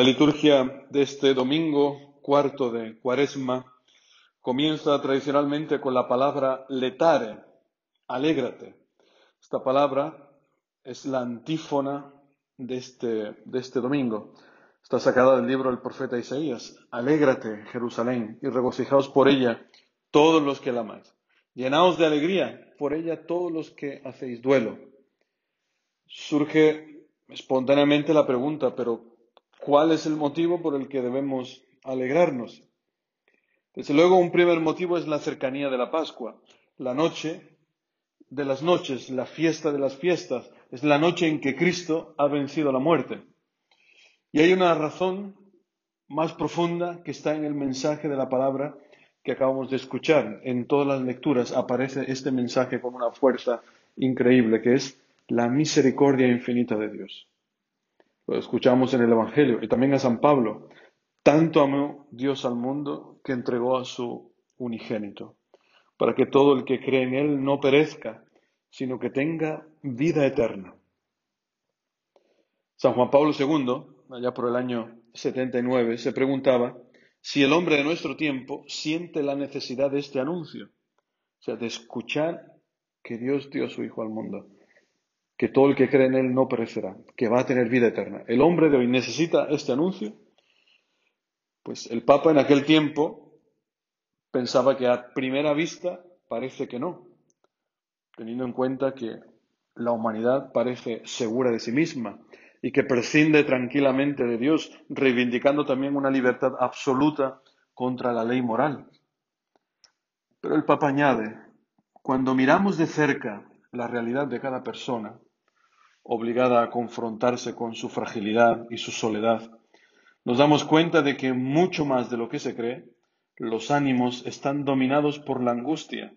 La liturgia de este domingo cuarto de Cuaresma comienza tradicionalmente con la palabra letare, alégrate. Esta palabra es la antífona de este, de este domingo. Está sacada del libro del profeta Isaías. Alégrate, Jerusalén, y regocijaos por ella todos los que la amáis. Llenaos de alegría por ella todos los que hacéis duelo. Surge espontáneamente la pregunta, pero ¿Cuál es el motivo por el que debemos alegrarnos? Desde luego, un primer motivo es la cercanía de la Pascua, la noche de las noches, la fiesta de las fiestas, es la noche en que Cristo ha vencido la muerte. Y hay una razón más profunda que está en el mensaje de la palabra que acabamos de escuchar. En todas las lecturas aparece este mensaje con una fuerza increíble, que es la misericordia infinita de Dios. Lo escuchamos en el Evangelio y también a San Pablo. Tanto amó Dios al mundo que entregó a su unigénito, para que todo el que cree en Él no perezca, sino que tenga vida eterna. San Juan Pablo II, allá por el año 79, se preguntaba si el hombre de nuestro tiempo siente la necesidad de este anuncio, o sea, de escuchar que Dios dio a su Hijo al mundo que todo el que cree en Él no perecerá, que va a tener vida eterna. ¿El hombre de hoy necesita este anuncio? Pues el Papa en aquel tiempo pensaba que a primera vista parece que no, teniendo en cuenta que la humanidad parece segura de sí misma y que prescinde tranquilamente de Dios, reivindicando también una libertad absoluta contra la ley moral. Pero el Papa añade, cuando miramos de cerca la realidad de cada persona, obligada a confrontarse con su fragilidad y su soledad, nos damos cuenta de que mucho más de lo que se cree, los ánimos están dominados por la angustia,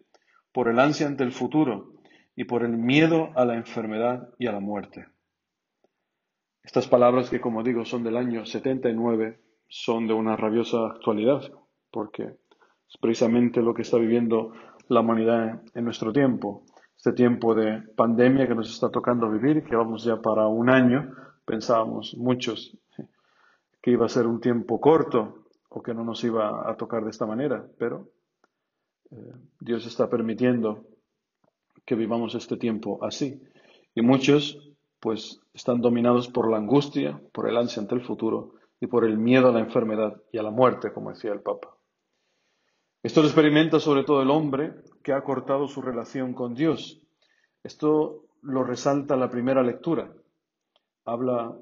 por el ansia ante el futuro y por el miedo a la enfermedad y a la muerte. Estas palabras que, como digo, son del año 79, son de una rabiosa actualidad, porque es precisamente lo que está viviendo la humanidad en nuestro tiempo este tiempo de pandemia que nos está tocando vivir, que vamos ya para un año, pensábamos muchos que iba a ser un tiempo corto o que no nos iba a tocar de esta manera, pero eh, Dios está permitiendo que vivamos este tiempo así. Y muchos pues están dominados por la angustia, por el ansia ante el futuro y por el miedo a la enfermedad y a la muerte, como decía el Papa. Esto lo experimenta sobre todo el hombre que ha cortado su relación con Dios. Esto lo resalta la primera lectura. Habla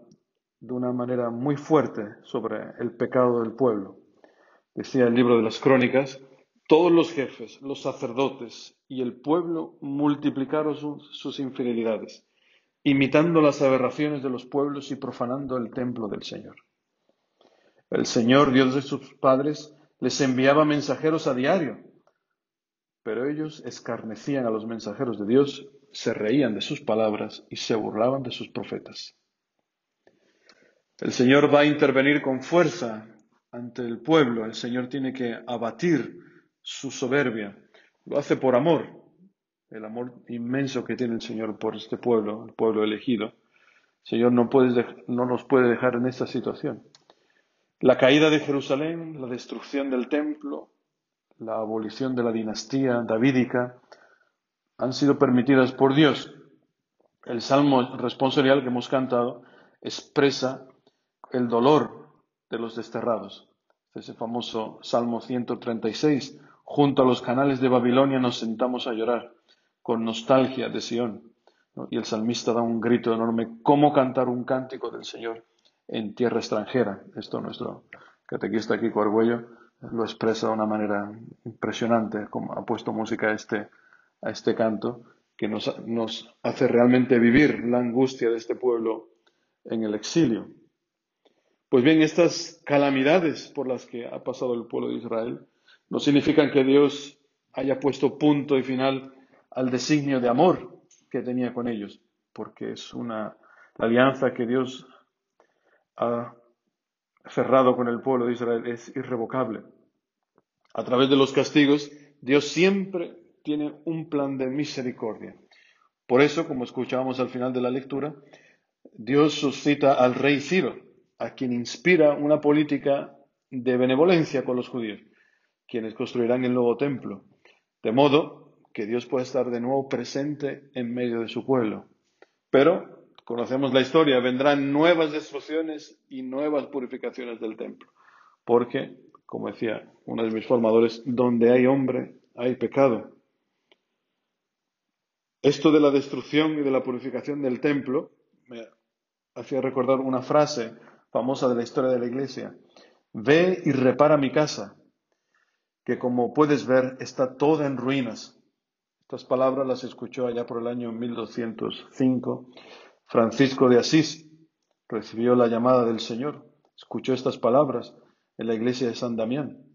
de una manera muy fuerte sobre el pecado del pueblo. Decía el libro de las crónicas, todos los jefes, los sacerdotes y el pueblo multiplicaron sus, infidelidades, imitando las aberraciones de los pueblos y profanando el templo del Señor. El Señor, Dios de sus padres, les enviaba mensajeros a diario, pero ellos escarnecían a los mensajeros de Dios, se reían de sus palabras y se burlaban de sus profetas. El Señor va a intervenir con fuerza ante el pueblo, el Señor tiene que abatir su soberbia, lo hace por amor, el amor inmenso que tiene el Señor por este pueblo, el pueblo elegido. El Señor no, no nos puede dejar en esta situación. La caída de Jerusalén, la destrucción del templo, la abolición de la dinastía davídica han sido permitidas por Dios. El salmo responsorial que hemos cantado expresa el dolor de los desterrados. Ese famoso Salmo 136. Junto a los canales de Babilonia nos sentamos a llorar con nostalgia de Sión. Y el salmista da un grito enorme. ¿Cómo cantar un cántico del Señor? en tierra extranjera. Esto nuestro catequista Kiko Argüello lo expresa de una manera impresionante, como ha puesto música a este, a este canto, que nos, nos hace realmente vivir la angustia de este pueblo en el exilio. Pues bien, estas calamidades por las que ha pasado el pueblo de Israel no significan que Dios haya puesto punto y final al designio de amor que tenía con ellos, porque es una alianza que Dios ha cerrado con el pueblo de Israel es irrevocable. A través de los castigos, Dios siempre tiene un plan de misericordia. Por eso, como escuchábamos al final de la lectura, Dios suscita al rey Ciro, a quien inspira una política de benevolencia con los judíos, quienes construirán el nuevo templo, de modo que Dios pueda estar de nuevo presente en medio de su pueblo. Pero, conocemos la historia, vendrán nuevas destrucciones y nuevas purificaciones del templo, porque, como decía uno de mis formadores, donde hay hombre, hay pecado. Esto de la destrucción y de la purificación del templo me hacía recordar una frase famosa de la historia de la Iglesia. Ve y repara mi casa, que como puedes ver está toda en ruinas. Estas palabras las escuchó allá por el año 1205. Francisco de Asís recibió la llamada del Señor, escuchó estas palabras en la iglesia de San Damián.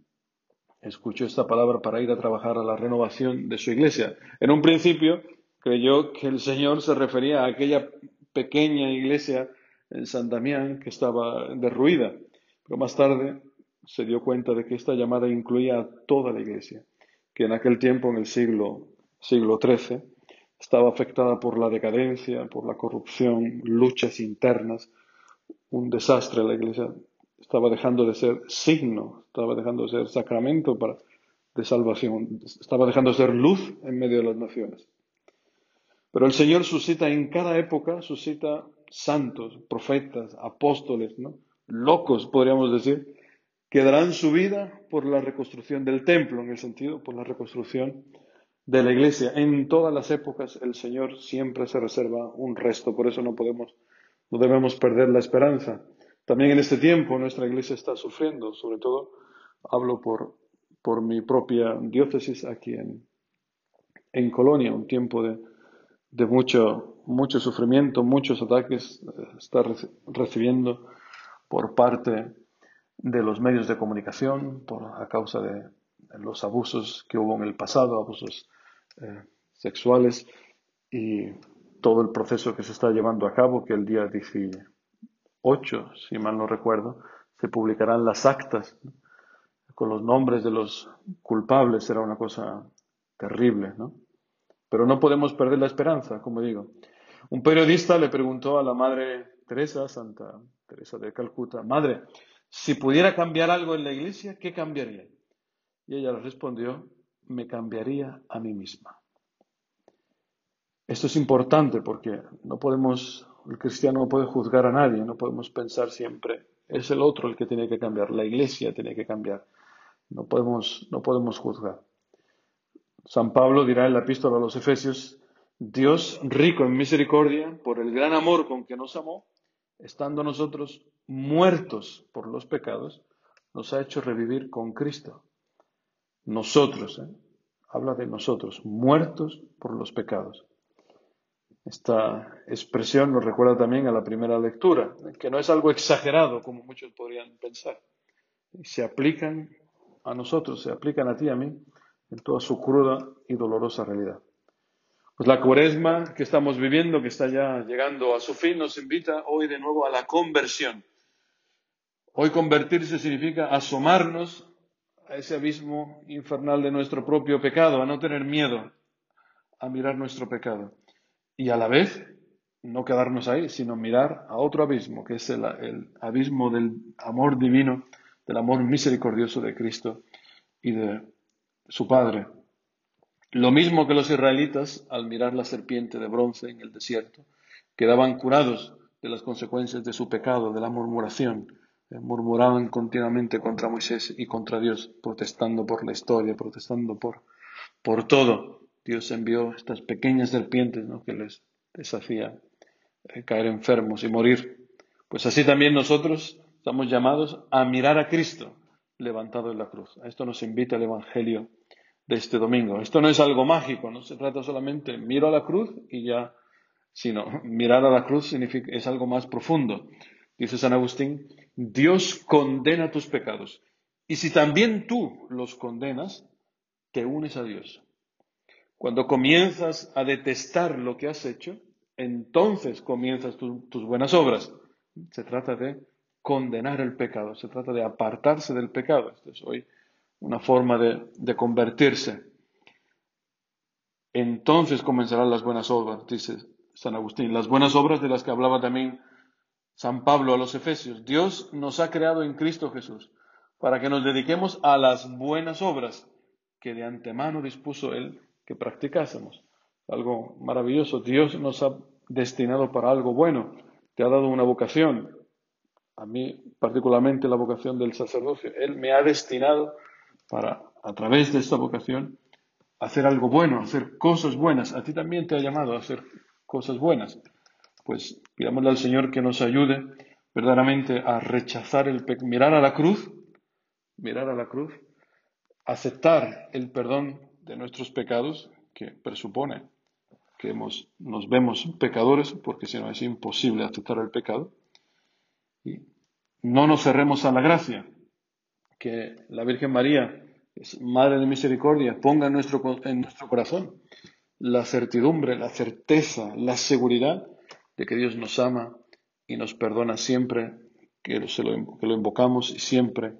Escuchó esta palabra para ir a trabajar a la renovación de su iglesia. En un principio creyó que el Señor se refería a aquella pequeña iglesia en San Damián que estaba derruida, pero más tarde se dio cuenta de que esta llamada incluía a toda la iglesia, que en aquel tiempo, en el siglo, siglo XIII, estaba afectada por la decadencia, por la corrupción, luchas internas, un desastre. La iglesia estaba dejando de ser signo, estaba dejando de ser sacramento para, de salvación, estaba dejando de ser luz en medio de las naciones. Pero el Señor suscita en cada época, suscita santos, profetas, apóstoles, locos, podríamos decir, que darán su vida por la reconstrucción del templo, en el sentido, por la reconstrucción de la iglesia. En todas las épocas el Señor siempre se reserva un resto, por eso no podemos, no debemos perder la esperanza. También en este tiempo nuestra iglesia está sufriendo, sobre todo hablo por, por mi propia diócesis aquí en, en Colonia, un tiempo de, de mucho, mucho sufrimiento, muchos ataques eh, está recibiendo por parte de los medios de comunicación por, a causa de, los abusos que hubo en el pasado, abusos eh, sexuales y todo el proceso que se está llevando a cabo, que el día 18, si mal no recuerdo, se publicarán las actas con los nombres de los culpables, será una cosa terrible, ¿no? Pero no podemos perder la esperanza, como digo. Un periodista le preguntó a la madre Teresa, Santa Teresa de Calcuta, Madre, si pudiera cambiar algo en la iglesia, ¿qué cambiaría? Y ella le respondió, me cambiaría a mí misma. Esto es importante porque no podemos, el cristiano no puede juzgar a nadie, no podemos pensar siempre, es el otro el que tiene que cambiar, la iglesia tiene que cambiar. No podemos, no podemos juzgar. San Pablo dirá en la epístola a los Efesios, Dios rico en misericordia, por el gran amor con que nos amó, estando nosotros muertos por los pecados, nos ha hecho revivir con Cristo. Nosotros, ¿eh? habla de nosotros, muertos por los pecados. Esta expresión nos recuerda también a la primera lectura, que no es algo exagerado como muchos podrían pensar. Se aplican a nosotros, se aplican a ti y a mí en toda su cruda y dolorosa realidad. Pues la cuaresma que estamos viviendo, que está ya llegando a su fin, nos invita hoy de nuevo a la conversión. Hoy convertirse significa asomarnos a ese abismo infernal de nuestro propio pecado, a no tener miedo a mirar nuestro pecado. Y a la vez, no quedarnos ahí, sino mirar a otro abismo, que es el, el abismo del amor divino, del amor misericordioso de Cristo y de su padre. Lo mismo que los israelitas, al mirar la serpiente de bronce en el desierto, quedaban curados de las consecuencias de su pecado, de la murmuración. Eh, murmuraban continuamente contra Moisés y contra Dios, protestando por la historia, protestando por, por todo. Dios envió estas pequeñas serpientes que les, les hacía eh, caer enfermos y morir. Pues así también nosotros estamos llamados a mirar a Cristo, levantado en la cruz. A esto nos invita el Evangelio de este domingo. Esto no es algo mágico, no se trata solamente miro a la cruz y ya, sino mirar a la cruz significa, es algo más profundo. Dice San Agustín, Dios condena tus pecados. Y si también tú los condenas, te unes a Dios. Cuando comienzas a detestar lo que has hecho, entonces comienzas tus buenas obras. Se trata de condenar el pecado, se trata de apartarse del pecado. Esto es hoy una forma de, convertirse. Entonces comenzarán las buenas obras, dice San Agustín. Las buenas obras de las que hablaba también San Pablo a los Efesios, Dios nos ha creado en Cristo Jesús para que nos dediquemos a las buenas obras que de antemano dispuso Él que practicásemos. Algo maravilloso. Dios nos ha destinado para algo bueno. Te ha dado una vocación. A mí particularmente la vocación del sacerdocio. Él me ha destinado para, a través de esta vocación, hacer algo bueno, hacer cosas buenas. A ti también te ha llamado a hacer cosas buenas. Pues pidámosle al Señor que nos ayude verdaderamente a rechazar el pecado, mirar a la cruz, mirar a la cruz, aceptar el perdón de nuestros pecados, que presupone que nos vemos pecadores, porque si no es imposible aceptar el pecado, y no nos cerremos a la gracia, que la Virgen María es Madre de Misericordia, ponga nuestro, en nuestro corazón la certidumbre, la certeza, la seguridad de que Dios nos ama y nos perdona siempre que, que lo invocamos y siempre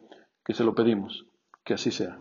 que se lo pedimos. Que así sea.